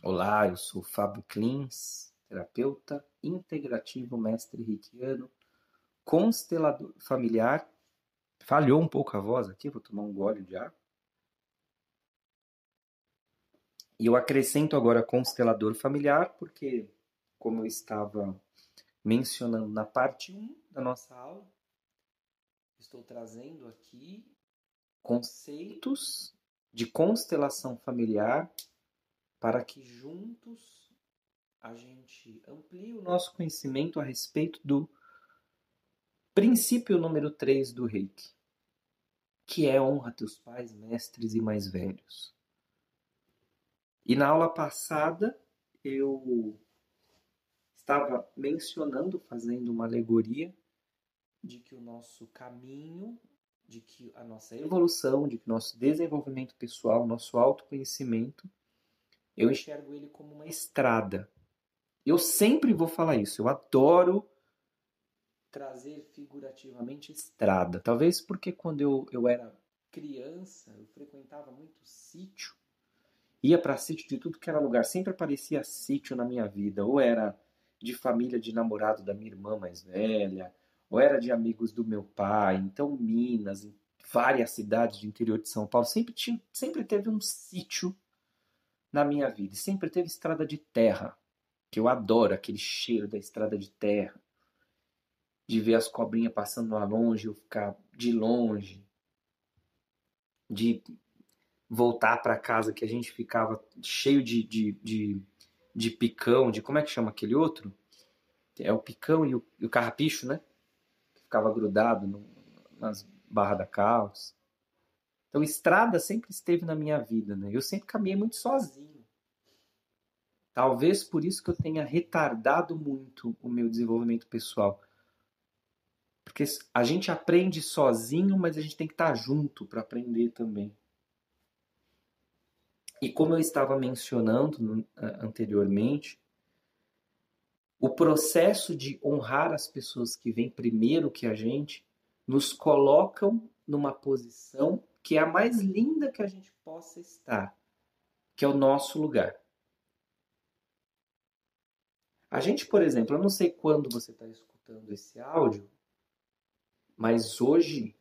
Olá, eu sou Fábio Klins, terapeuta integrativo, mestre reikiano, constelador familiar. Falhou um pouco a voz aqui, vou tomar um gole de água. E eu acrescento agora constelador familiar, porque, como eu estava mencionando na parte 1 da nossa aula, estou trazendo aqui conceitos de constelação familiar para que juntos a gente amplie o nosso conhecimento a respeito do princípio número 3 do Reiki, que é honra teus pais, mestres e mais velhos. E na aula passada eu estava mencionando, fazendo uma alegoria de que o nosso caminho, de que a nossa evolução, de que nosso desenvolvimento pessoal, nosso autoconhecimento eu enxergo ele como uma estrada. Eu sempre vou falar isso. Eu adoro trazer figurativamente estrada. Talvez porque quando eu, eu era criança, eu frequentava muito sítio. Ia para sítio de tudo que era lugar. Sempre aparecia sítio na minha vida. Ou era de família de namorado da minha irmã mais velha, ou era de amigos do meu pai. Então, Minas, várias cidades do interior de São Paulo, sempre, tinha, sempre teve um sítio na minha vida. Sempre teve estrada de terra, que eu adoro aquele cheiro da estrada de terra, de ver as cobrinhas passando lá longe, eu ficar de longe, de voltar para casa que a gente ficava cheio de, de, de, de, picão, de como é que chama aquele outro? É o picão e o, e o carrapicho, né? Que ficava grudado no, nas barras da calça. Então, estrada sempre esteve na minha vida, né? Eu sempre caminhei muito sozinho. Talvez por isso que eu tenha retardado muito o meu desenvolvimento pessoal. Porque a gente aprende sozinho, mas a gente tem que estar junto para aprender também. E como eu estava mencionando anteriormente, o processo de honrar as pessoas que vêm primeiro que a gente nos colocam numa posição que é a mais linda que a gente possa estar, que é o nosso lugar. A gente, por exemplo, eu não sei quando você está escutando esse áudio, mas hoje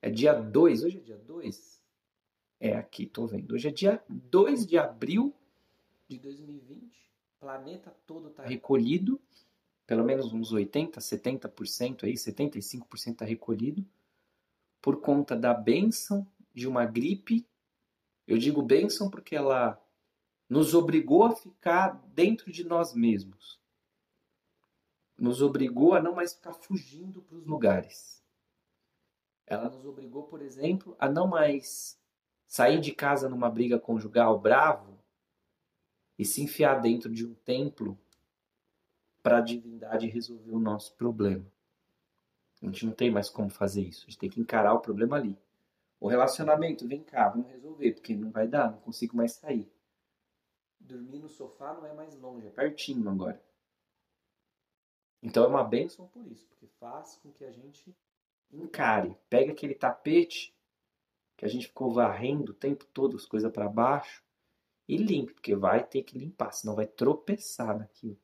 é dia 2, hoje é dia 2? É aqui, tô vendo. Hoje é dia 2 de abril de 2020. O planeta todo está recolhido, pelo menos uns 80, 70% aí, 75% está recolhido por conta da bênção de uma gripe. Eu digo bênção porque ela nos obrigou a ficar dentro de nós mesmos. Nos obrigou a não mais ficar fugindo para os lugares. Ela nos obrigou, por exemplo, a não mais sair de casa numa briga conjugal bravo e se enfiar dentro de um templo para a divindade resolver o nosso problema. A gente não tem mais como fazer isso. A gente tem que encarar o problema ali. O relacionamento, vem cá, vamos resolver, porque não vai dar, não consigo mais sair. Dormir no sofá não é mais longe, é pertinho agora. Então é uma bênção por isso, porque faz com que a gente encare, pega aquele tapete que a gente ficou varrendo o tempo todo, as coisas para baixo, e limpe, porque vai ter que limpar, senão vai tropeçar naquilo.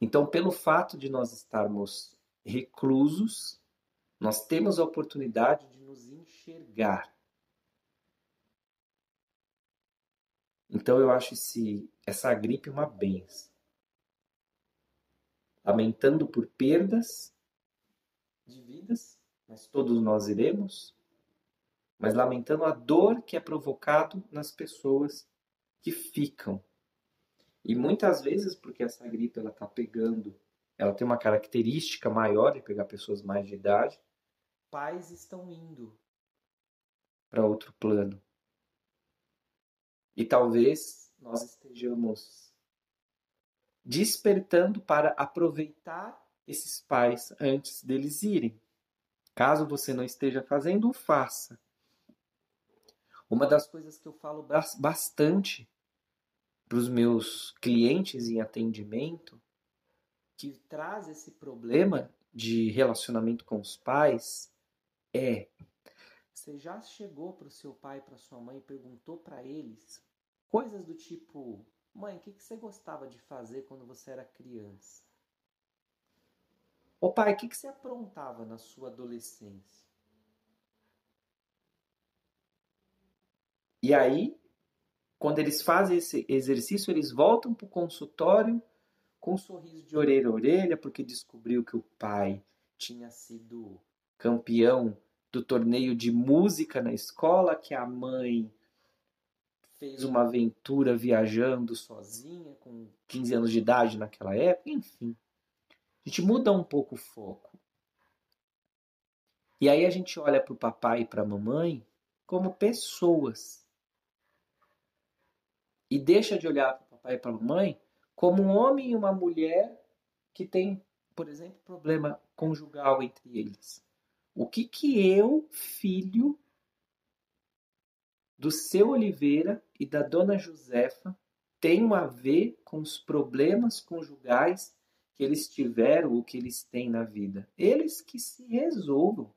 Então, pelo fato de nós estarmos reclusos, nós temos a oportunidade de nos enxergar. Então, eu acho esse, essa gripe uma benção. Lamentando por perdas de vidas, mas todos nós iremos, mas lamentando a dor que é provocado nas pessoas que ficam e muitas vezes, porque essa gripe ela está pegando, ela tem uma característica maior de pegar pessoas mais de idade, pais estão indo para outro plano. E talvez nós estejamos despertando para aproveitar esses pais antes deles irem. Caso você não esteja fazendo, faça. Uma das coisas que eu falo bastante para os meus clientes em atendimento que traz esse problema de relacionamento com os pais é você já chegou para o seu pai, para sua mãe e perguntou para eles Coisas do tipo: Mãe, o que você gostava de fazer quando você era criança? Ô pai, o que você aprontava na sua adolescência? E aí, quando eles fazem esse exercício, eles voltam para o consultório com um sorriso de orelha a orelha, porque descobriu que o pai tinha sido campeão do torneio de música na escola, que a mãe fez uma aventura viajando sozinha, com 15 anos de idade naquela época, enfim. A gente muda um pouco o foco. E aí a gente olha para o papai e para a mamãe como pessoas. E deixa de olhar para o papai e para a mamãe como um homem e uma mulher que tem, por exemplo, problema conjugal entre eles. O que que eu, filho do seu Oliveira e da dona Josefa, tenho a ver com os problemas conjugais que eles tiveram ou que eles têm na vida? Eles que se resolvam.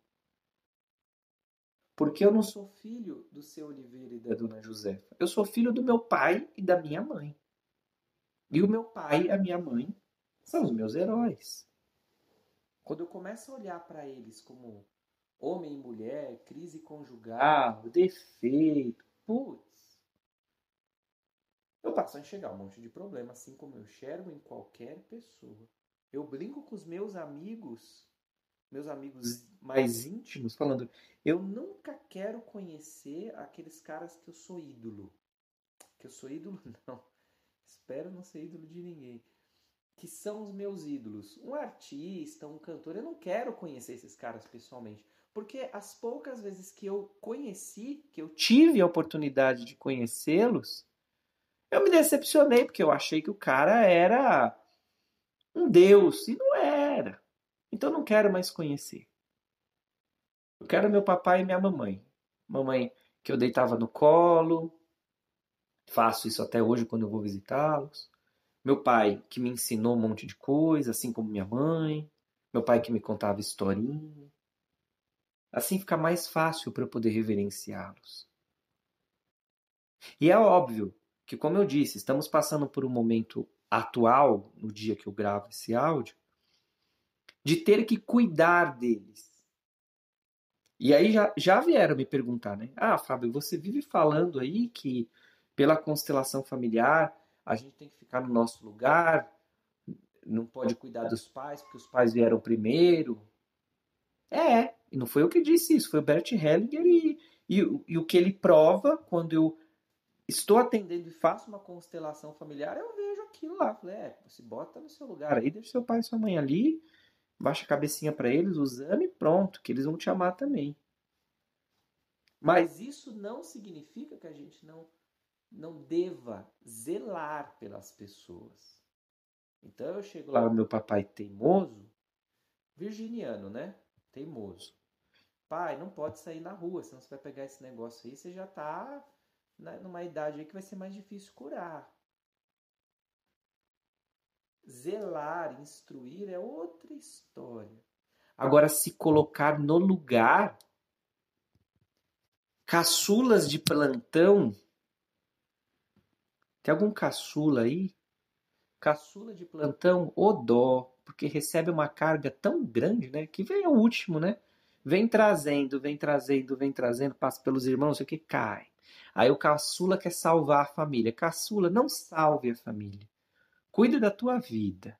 Porque eu não sou filho do seu Oliveira e da dona Josefa. Eu sou filho do meu pai e da minha mãe. E o meu pai e a minha mãe são os meus heróis. Quando eu começo a olhar para eles como homem e mulher, crise conjugal, defeito, putz, eu passo a enxergar um monte de problema, assim como eu enxergo em qualquer pessoa. Eu brinco com os meus amigos, meus amigos mais íntimos, falando: eu nunca quero conhecer aqueles caras que eu sou ídolo. Que eu sou ídolo, não. Espero não ser ídolo de ninguém. Que são os meus ídolos. Um artista, um cantor. Eu não quero conhecer esses caras pessoalmente. Porque as poucas vezes que eu conheci, que eu tive a oportunidade de conhecê-los, eu me decepcionei, porque eu achei que o cara era um deus. E não era. Então não quero mais conhecer. Eu quero meu papai e minha mamãe. Mamãe que eu deitava no colo, Faço isso até hoje quando eu vou visitá-los. Meu pai, que me ensinou um monte de coisa, assim como minha mãe. Meu pai, que me contava historinha. Assim fica mais fácil para eu poder reverenciá-los. E é óbvio que, como eu disse, estamos passando por um momento atual, no dia que eu gravo esse áudio, de ter que cuidar deles. E aí já, já vieram me perguntar, né? Ah, Fábio, você vive falando aí que pela constelação familiar, a gente tem que ficar no nosso lugar, não pode cuidar dos pais porque os pais vieram primeiro. É, e não foi eu que disse isso, foi o Bert Hellinger e, e, e o que ele prova quando eu estou atendendo e faço uma constelação familiar, eu vejo aquilo lá. Falei, é, você bota no seu lugar aí, deixa seu pai e sua mãe ali, baixa a cabecinha para eles, o exame pronto, que eles vão te amar também. Mas isso não significa que a gente não não deva zelar pelas pessoas. Então eu chego lá no meu papai teimoso, virginiano, né? Teimoso. Pai, não pode sair na rua, senão você vai pegar esse negócio aí, você já tá numa idade aí que vai ser mais difícil curar. Zelar, instruir é outra história. Agora, se colocar no lugar, caçulas de plantão tem algum caçula aí? Caçula de plantão, o dó, porque recebe uma carga tão grande, né? Que vem o último, né? Vem trazendo, vem trazendo, vem trazendo, passa pelos irmãos, o que cai. Aí o caçula quer salvar a família. Caçula, não salve a família. Cuida da tua vida.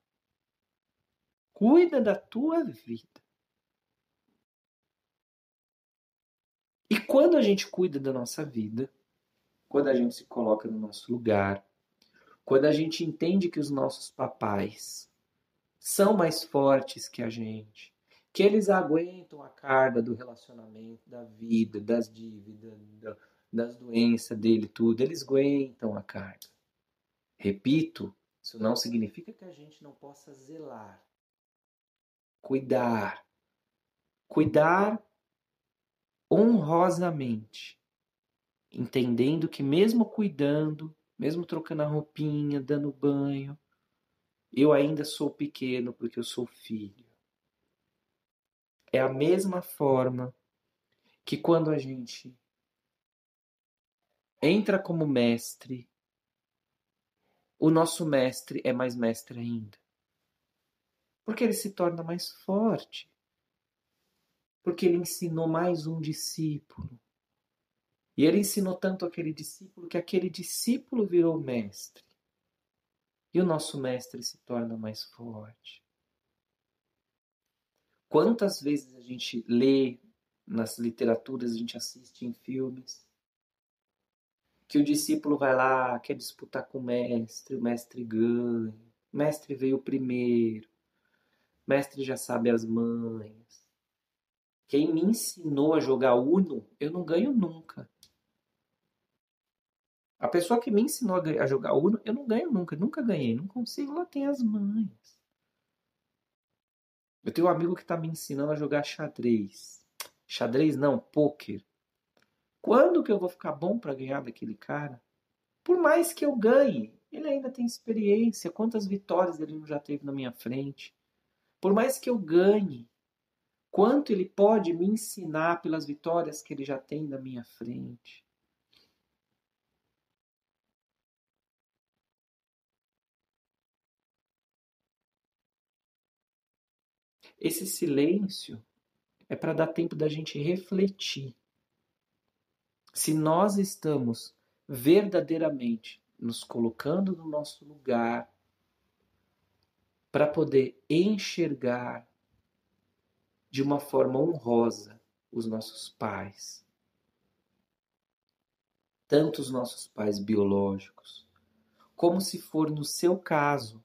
Cuida da tua vida. E quando a gente cuida da nossa vida, quando a gente se coloca no nosso lugar, quando a gente entende que os nossos papais são mais fortes que a gente, que eles aguentam a carga do relacionamento, da vida, das dívidas, das doenças dele, tudo, eles aguentam a carga. Repito, isso não significa que a gente não possa zelar, cuidar, cuidar honrosamente entendendo que mesmo cuidando, mesmo trocando a roupinha, dando banho, eu ainda sou pequeno porque eu sou filho. É a mesma forma que quando a gente entra como mestre o nosso mestre é mais mestre ainda. Porque ele se torna mais forte. Porque ele ensinou mais um discípulo. E ele ensinou tanto aquele discípulo que aquele discípulo virou mestre. E o nosso mestre se torna mais forte. Quantas vezes a gente lê nas literaturas, a gente assiste em filmes, que o discípulo vai lá, quer disputar com o mestre, o mestre ganha, o mestre veio primeiro, o mestre já sabe as manhas. Quem me ensinou a jogar Uno, eu não ganho nunca. A pessoa que me ensinou a jogar Uno, eu não ganho nunca, nunca ganhei, não consigo, lá tem as manhas. Eu tenho um amigo que está me ensinando a jogar xadrez. Xadrez não, pôquer. Quando que eu vou ficar bom para ganhar daquele cara? Por mais que eu ganhe, ele ainda tem experiência. Quantas vitórias ele já teve na minha frente? Por mais que eu ganhe, quanto ele pode me ensinar pelas vitórias que ele já tem na minha frente? Esse silêncio é para dar tempo da gente refletir se nós estamos verdadeiramente nos colocando no nosso lugar para poder enxergar de uma forma honrosa os nossos pais, tanto os nossos pais biológicos, como se for no seu caso,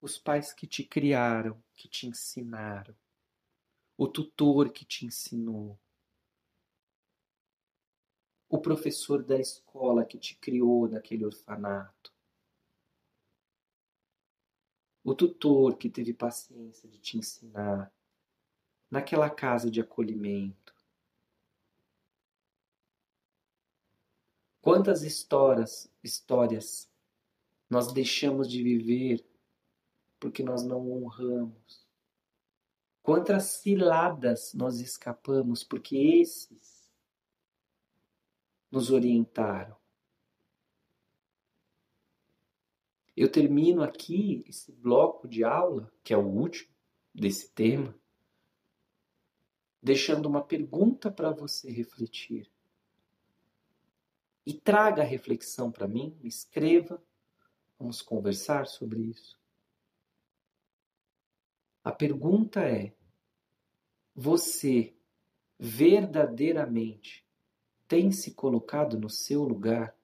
os pais que te criaram, que te ensinaram, o tutor que te ensinou, o professor da escola que te criou naquele orfanato, o tutor que teve paciência de te ensinar naquela casa de acolhimento. Quantas histórias, histórias nós deixamos de viver porque nós não honramos? Quantas ciladas nós escapamos porque esses nos orientaram. Eu termino aqui esse bloco de aula, que é o último desse tema, deixando uma pergunta para você refletir. E traga a reflexão para mim, me escreva, vamos conversar sobre isso. A pergunta é: você verdadeiramente tem se colocado no seu lugar?